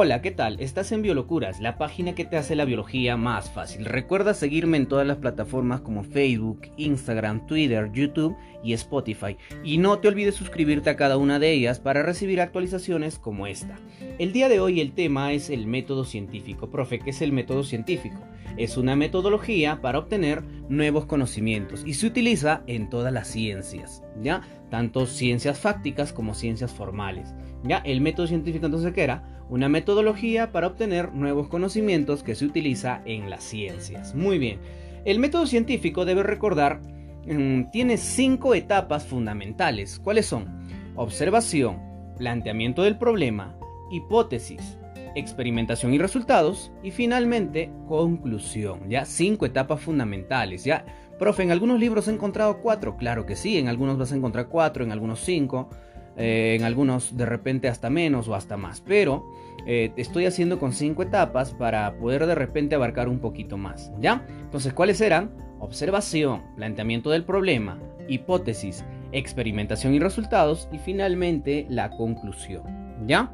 Hola, ¿qué tal? Estás en Biolocuras, la página que te hace la biología más fácil. Recuerda seguirme en todas las plataformas como Facebook, Instagram, Twitter, YouTube y Spotify. Y no te olvides suscribirte a cada una de ellas para recibir actualizaciones como esta. El día de hoy el tema es el método científico. Profe, ¿qué es el método científico? Es una metodología para obtener nuevos conocimientos y se utiliza en todas las ciencias, ¿ya? Tanto ciencias fácticas como ciencias formales. ¿Ya? El método científico entonces ¿qué era? Una metodología para obtener nuevos conocimientos que se utiliza en las ciencias. Muy bien, el método científico, debe recordar, mm, tiene cinco etapas fundamentales. ¿Cuáles son? Observación, planteamiento del problema, hipótesis, experimentación y resultados y finalmente conclusión. Ya cinco etapas fundamentales. Ya, profe, en algunos libros he encontrado cuatro. Claro que sí, en algunos vas a encontrar cuatro, en algunos cinco. Eh, en algunos de repente hasta menos o hasta más, pero eh, estoy haciendo con cinco etapas para poder de repente abarcar un poquito más, ¿ya? Entonces, ¿cuáles eran? Observación, planteamiento del problema, hipótesis, experimentación y resultados y finalmente la conclusión, ¿ya?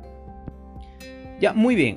Ya, muy bien.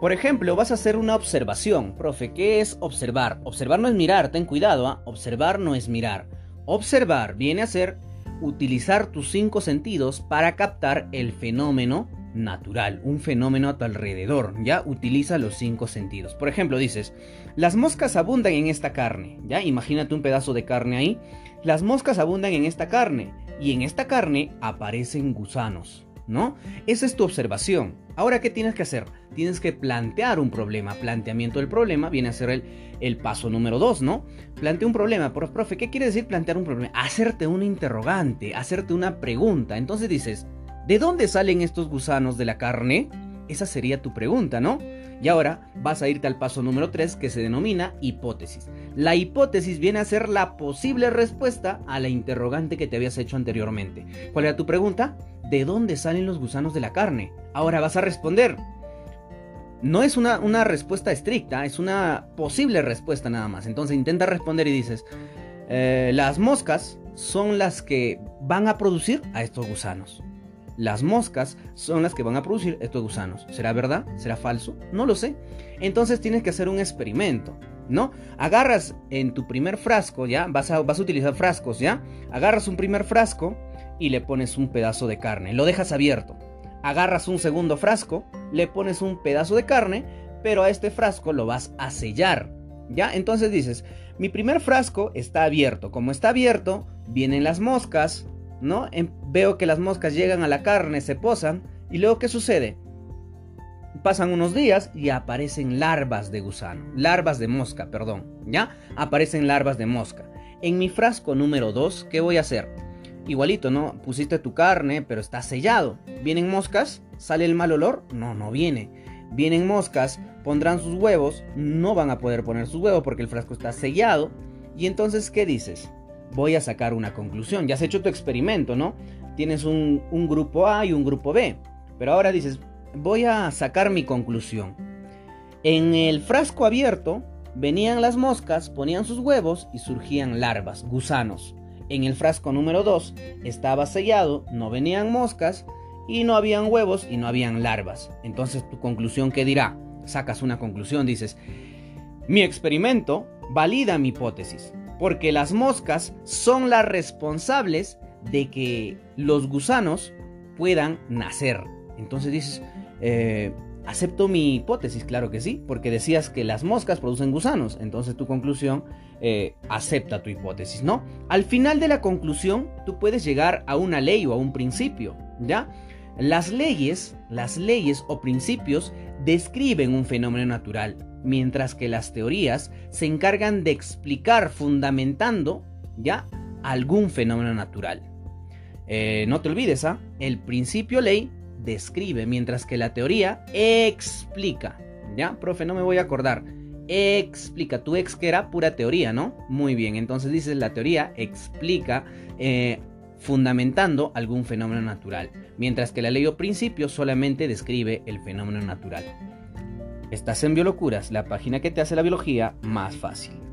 Por ejemplo, vas a hacer una observación. Profe, ¿qué es observar? Observar no es mirar, ten cuidado, ¿ah? observar no es mirar. Observar viene a ser utilizar tus cinco sentidos para captar el fenómeno natural, un fenómeno a tu alrededor, ya utiliza los cinco sentidos. Por ejemplo, dices, las moscas abundan en esta carne, ya imagínate un pedazo de carne ahí, las moscas abundan en esta carne y en esta carne aparecen gusanos. ¿No? Esa es tu observación. Ahora, ¿qué tienes que hacer? Tienes que plantear un problema. Planteamiento del problema viene a ser el, el paso número dos, ¿no? Plantea un problema. Profe, ¿qué quiere decir plantear un problema? Hacerte un interrogante, hacerte una pregunta. Entonces dices, ¿de dónde salen estos gusanos de la carne? Esa sería tu pregunta, ¿no? Y ahora vas a irte al paso número 3 que se denomina hipótesis. La hipótesis viene a ser la posible respuesta a la interrogante que te habías hecho anteriormente. ¿Cuál era tu pregunta? ¿De dónde salen los gusanos de la carne? Ahora vas a responder. No es una, una respuesta estricta, es una posible respuesta nada más. Entonces intenta responder y dices, eh, las moscas son las que van a producir a estos gusanos las moscas son las que van a producir estos gusanos. ¿Será verdad? ¿Será falso? No lo sé. Entonces tienes que hacer un experimento, ¿no? Agarras en tu primer frasco, ¿ya? Vas a, vas a utilizar frascos, ¿ya? Agarras un primer frasco y le pones un pedazo de carne. Lo dejas abierto. Agarras un segundo frasco, le pones un pedazo de carne, pero a este frasco lo vas a sellar. ¿Ya? Entonces dices, mi primer frasco está abierto. Como está abierto, vienen las moscas, ¿no? Em, veo que las moscas llegan a la carne, se posan, y luego ¿qué sucede? Pasan unos días y aparecen larvas de gusano, larvas de mosca, perdón, ¿ya? Aparecen larvas de mosca. En mi frasco número 2, ¿qué voy a hacer? Igualito, ¿no? Pusiste tu carne, pero está sellado. ¿Vienen moscas? ¿Sale el mal olor? No, no viene. Vienen moscas, pondrán sus huevos, no van a poder poner sus huevos porque el frasco está sellado. Y entonces, ¿qué dices? Voy a sacar una conclusión. Ya has hecho tu experimento, ¿no? Tienes un, grupo A y un grupo B. Pero ahora dices, voy a sacar mi conclusión. En el frasco abierto venían las moscas, ponían sus huevos y surgían larvas, gusanos. En el frasco número 2 estaba sellado, no venían moscas y no habían huevos y no habían larvas. Entonces tu conclusión qué dirá? Sacas una conclusión, dices, mi experimento valida mi hipótesis porque las moscas son las responsables de que los gusanos puedan nacer. Entonces dices, eh, acepto mi hipótesis, claro que sí, porque decías que las moscas producen gusanos, entonces tu conclusión eh, acepta tu hipótesis, ¿no? Al final de la conclusión, tú puedes llegar a una ley o a un principio, ¿ya? Las leyes, las leyes o principios describen un fenómeno natural, mientras que las teorías se encargan de explicar fundamentando ya algún fenómeno natural. Eh, no te olvides, ¿ah? el principio ley describe, mientras que la teoría explica. ¿Ya? Profe, no me voy a acordar. Explica, tu ex que era pura teoría, ¿no? Muy bien, entonces dices la teoría explica eh, fundamentando algún fenómeno natural, mientras que la ley o principio solamente describe el fenómeno natural. Estás en Biolocuras, la página que te hace la biología más fácil.